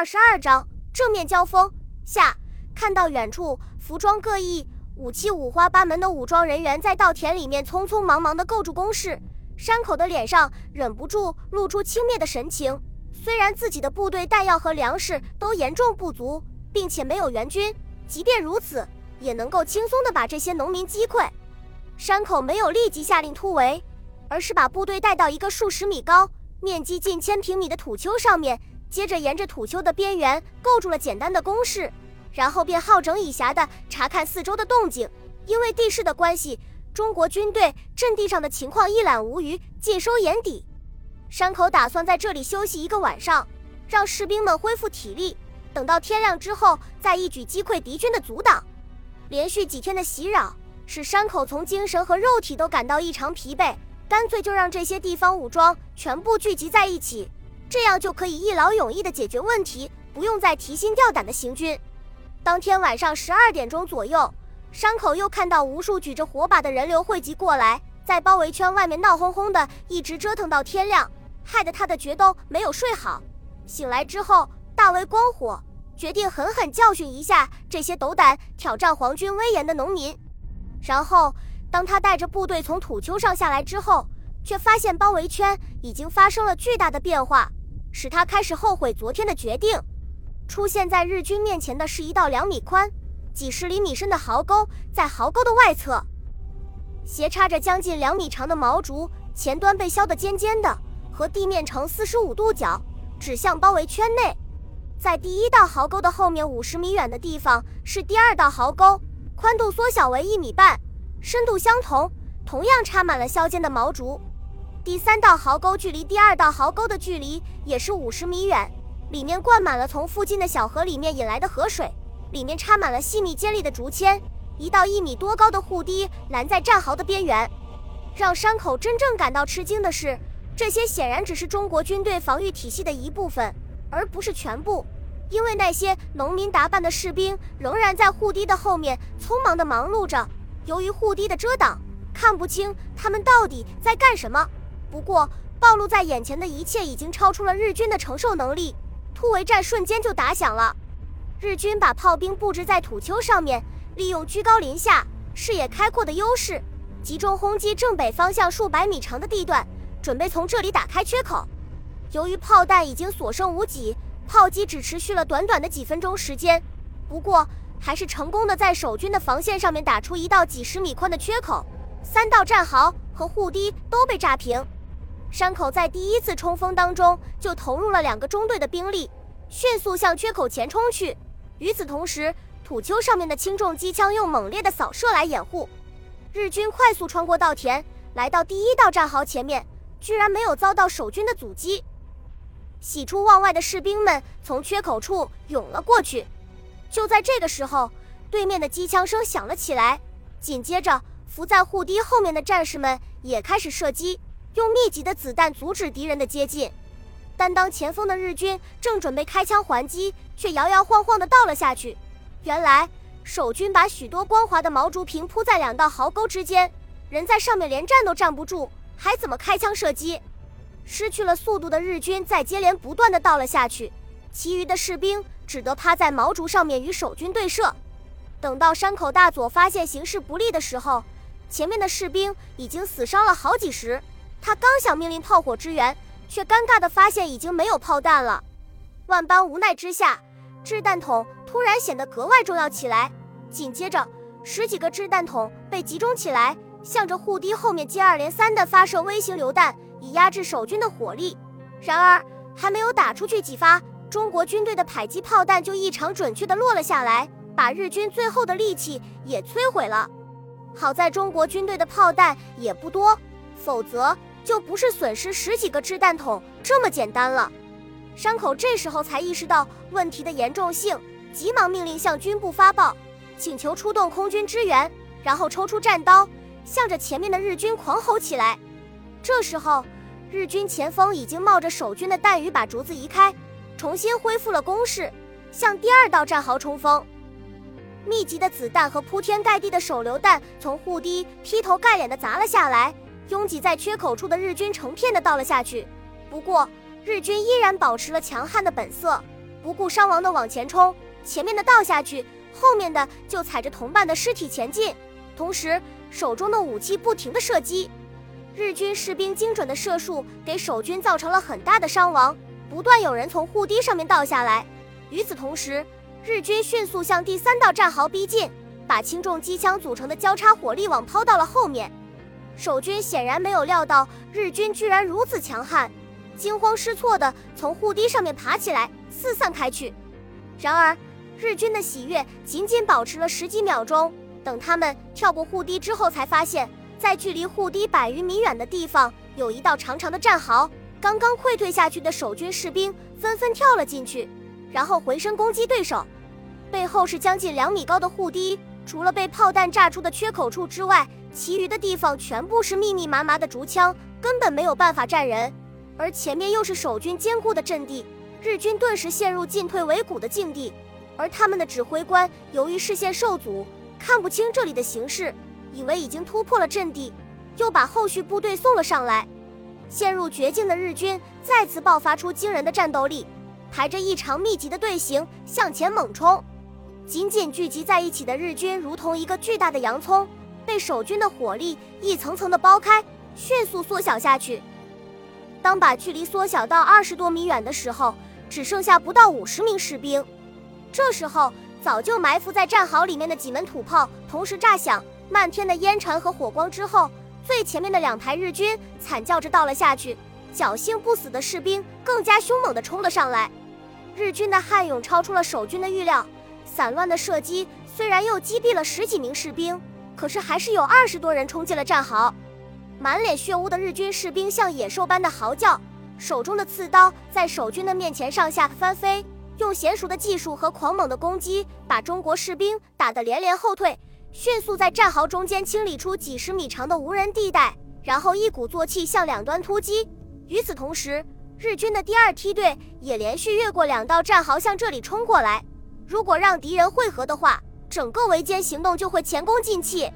二十二章正面交锋下，看到远处服装各异、武器五花八门的武装人员在稻田里面匆匆忙忙地构筑工事，山口的脸上忍不住露出轻蔑的神情。虽然自己的部队弹药和粮食都严重不足，并且没有援军，即便如此，也能够轻松地把这些农民击溃。山口没有立即下令突围，而是把部队带到一个数十米高、面积近千平米的土丘上面。接着沿着土丘的边缘构筑了简单的工事，然后便好整以暇地查看四周的动静。因为地势的关系，中国军队阵地上的情况一览无余，尽收眼底。山口打算在这里休息一个晚上，让士兵们恢复体力，等到天亮之后再一举击溃敌军的阻挡。连续几天的袭扰使山口从精神和肉体都感到异常疲惫，干脆就让这些地方武装全部聚集在一起。这样就可以一劳永逸地解决问题，不用再提心吊胆地行军。当天晚上十二点钟左右，山口又看到无数举着火把的人流汇集过来，在包围圈外面闹哄哄的，一直折腾到天亮，害得他的觉都没有睡好。醒来之后大为光火，决定狠狠教训一下这些斗胆挑战皇军威严的农民。然后，当他带着部队从土丘上下来之后，却发现包围圈已经发生了巨大的变化。使他开始后悔昨天的决定。出现在日军面前的是一道两米宽、几十厘米深的壕沟，在壕沟的外侧，斜插着将近两米长的毛竹，前端被削得尖尖的，和地面呈四十五度角，指向包围圈内。在第一道壕沟的后面五十米远的地方是第二道壕沟，宽度缩小为一米半，深度相同，同样插满了削尖的毛竹。第三道壕沟距离第二道壕沟的距离也是五十米远，里面灌满了从附近的小河里面引来的河水，里面插满了细密尖利的竹签，一道一米多高的护堤拦在战壕的边缘。让山口真正感到吃惊的是，这些显然只是中国军队防御体系的一部分，而不是全部，因为那些农民打扮的士兵仍然在护堤的后面匆忙地忙碌着。由于护堤的遮挡，看不清他们到底在干什么。不过，暴露在眼前的一切已经超出了日军的承受能力。突围战瞬间就打响了，日军把炮兵布置在土丘上面，利用居高临下、视野开阔的优势，集中轰击正北方向数百米长的地段，准备从这里打开缺口。由于炮弹已经所剩无几，炮击只持续了短短的几分钟时间，不过还是成功的在守军的防线上面打出一道几十米宽的缺口，三道战壕和护堤都被炸平。山口在第一次冲锋当中就投入了两个中队的兵力，迅速向缺口前冲去。与此同时，土丘上面的轻重机枪用猛烈的扫射来掩护。日军快速穿过稻田，来到第一道战壕前面，居然没有遭到守军的阻击。喜出望外的士兵们从缺口处涌了过去。就在这个时候，对面的机枪声响了起来，紧接着伏在护堤后面的战士们也开始射击。用密集的子弹阻止敌人的接近，但当前锋的日军正准备开枪还击，却摇摇晃晃地倒了下去。原来守军把许多光滑的毛竹平铺在两道壕沟之间，人在上面连站都站不住，还怎么开枪射击？失去了速度的日军在接连不断地倒了下去，其余的士兵只得趴在毛竹上面与守军对射。等到山口大佐发现形势不利的时候，前面的士兵已经死伤了好几十。他刚想命令炮火支援，却尴尬地发现已经没有炮弹了。万般无奈之下，掷弹筒突然显得格外重要起来。紧接着，十几个掷弹筒被集中起来，向着护堤后面接二连三地发射微型榴弹，以压制守军的火力。然而，还没有打出去几发，中国军队的迫击炮弹就异常准确地落了下来，把日军最后的力气也摧毁了。好在中国军队的炮弹也不多，否则。就不是损失十几个掷弹筒这么简单了。山口这时候才意识到问题的严重性，急忙命令向军部发报，请求出动空军支援，然后抽出战刀，向着前面的日军狂吼起来。这时候，日军前锋已经冒着守军的弹雨把竹子移开，重新恢复了攻势，向第二道战壕冲锋。密集的子弹和铺天盖地的手榴弹从护堤劈头盖脸地砸了下来。拥挤在缺口处的日军成片的倒了下去，不过日军依然保持了强悍的本色，不顾伤亡的往前冲，前面的倒下去，后面的就踩着同伴的尸体前进，同时手中的武器不停的射击。日军士兵精准的射术给守军造成了很大的伤亡，不断有人从护堤上面倒下来。与此同时，日军迅速向第三道战壕逼近，把轻重机枪组成的交叉火力网抛到了后面。守军显然没有料到日军居然如此强悍，惊慌失措地从护堤上面爬起来，四散开去。然而，日军的喜悦仅仅保持了十几秒钟，等他们跳过护堤之后，才发现。在距离护堤百余米远的地方，有一道长长的战壕。刚刚溃退下去的守军士兵纷纷跳了进去，然后回身攻击对手。背后是将近两米高的护堤，除了被炮弹炸出的缺口处之外，其余的地方全部是密密麻麻的竹枪，根本没有办法站人。而前面又是守军坚固的阵地，日军顿时陷入进退维谷的境地。而他们的指挥官由于视线受阻，看不清这里的形势。以为已经突破了阵地，又把后续部队送了上来。陷入绝境的日军再次爆发出惊人的战斗力，排着异常密集的队形向前猛冲。紧紧聚集在一起的日军如同一个巨大的洋葱，被守军的火力一层层的剥开，迅速缩小下去。当把距离缩小到二十多米远的时候，只剩下不到五十名士兵。这时候，早就埋伏在战壕里面的几门土炮同时炸响。漫天的烟尘和火光之后，最前面的两排日军惨叫着倒了下去，侥幸不死的士兵更加凶猛地冲了上来。日军的悍勇超出了守军的预料，散乱的射击虽然又击毙了十几名士兵，可是还是有二十多人冲进了战壕。满脸血污的日军士兵像野兽般的嚎叫，手中的刺刀在守军的面前上下翻飞，用娴熟的技术和狂猛的攻击，把中国士兵打得连连后退。迅速在战壕中间清理出几十米长的无人地带，然后一鼓作气向两端突击。与此同时，日军的第二梯队也连续越过两道战壕向这里冲过来。如果让敌人汇合的话，整个围歼行动就会前功尽弃。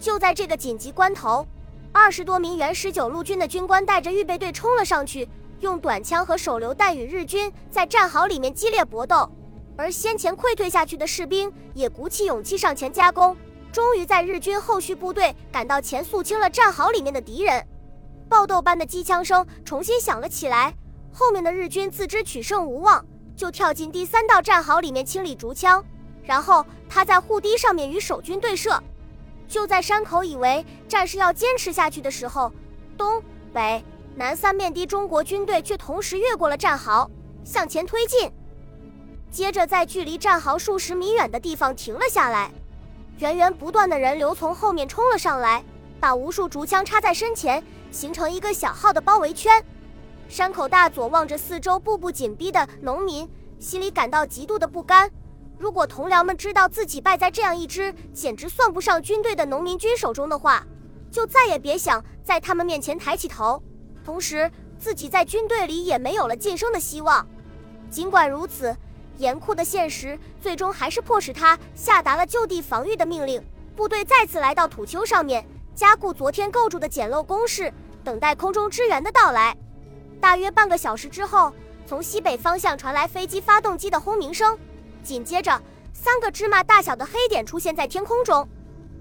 就在这个紧急关头，二十多名原十九路军的军官带着预备队冲了上去，用短枪和手榴弹与日军在战壕里面激烈搏斗。而先前溃退下去的士兵也鼓起勇气上前加攻，终于在日军后续部队赶到前，肃清了战壕里面的敌人。爆豆般的机枪声重新响了起来，后面的日军自知取胜无望，就跳进第三道战壕里面清理竹枪，然后他在护堤上面与守军对射。就在山口以为战事要坚持下去的时候，东北南三面的中国军队却同时越过了战壕，向前推进。接着，在距离战壕数十米远的地方停了下来，源源不断的人流从后面冲了上来，把无数竹枪插在身前，形成一个小号的包围圈。山口大佐望着四周步步紧逼的农民，心里感到极度的不甘。如果同僚们知道自己败在这样一支简直算不上军队的农民军手中的话，就再也别想在他们面前抬起头。同时，自己在军队里也没有了晋升的希望。尽管如此。严酷的现实最终还是迫使他下达了就地防御的命令。部队再次来到土丘上面，加固昨天构筑的简陋工事，等待空中支援的到来。大约半个小时之后，从西北方向传来飞机发动机的轰鸣声，紧接着三个芝麻大小的黑点出现在天空中。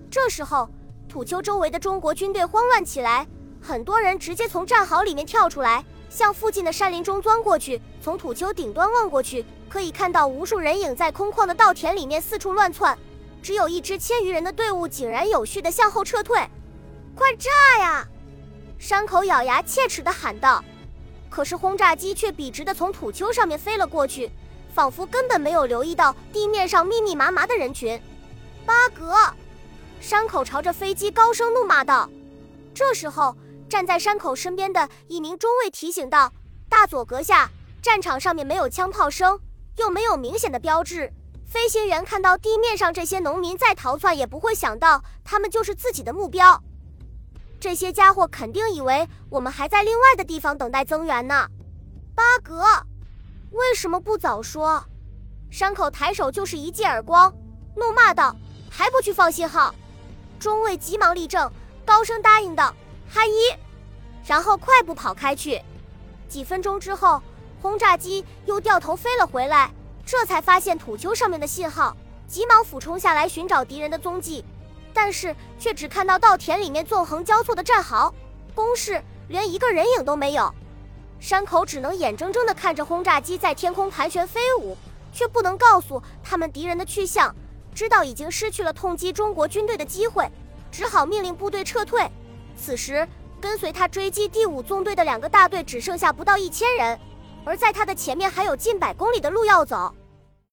这时候，土丘周围的中国军队慌乱起来，很多人直接从战壕里面跳出来，向附近的山林中钻过去。从土丘顶端望过去。可以看到无数人影在空旷的稻田里面四处乱窜，只有一支千余人的队伍井然有序地向后撤退。快炸呀！山口咬牙切齿地喊道。可是轰炸机却笔直地从土丘上面飞了过去，仿佛根本没有留意到地面上密密麻麻的人群。八格！山口朝着飞机高声怒骂道。这时候，站在山口身边的一名中尉提醒道：“大佐阁下，战场上面没有枪炮声。”又没有明显的标志，飞行员看到地面上这些农民在逃窜，也不会想到他们就是自己的目标。这些家伙肯定以为我们还在另外的地方等待增援呢。八格，为什么不早说？山口抬手就是一记耳光，怒骂道：“还不去放信号！”中尉急忙立正，高声答应道：“哈一！”然后快步跑开去。几分钟之后。轰炸机又掉头飞了回来，这才发现土丘上面的信号，急忙俯冲下来寻找敌人的踪迹，但是却只看到稻田里面纵横交错的战壕、工事，连一个人影都没有。山口只能眼睁睁地看着轰炸机在天空盘旋飞舞，却不能告诉他们敌人的去向，知道已经失去了痛击中国军队的机会，只好命令部队撤退。此时，跟随他追击第五纵队的两个大队只剩下不到一千人，而在他的前面还有近百公里的路要走。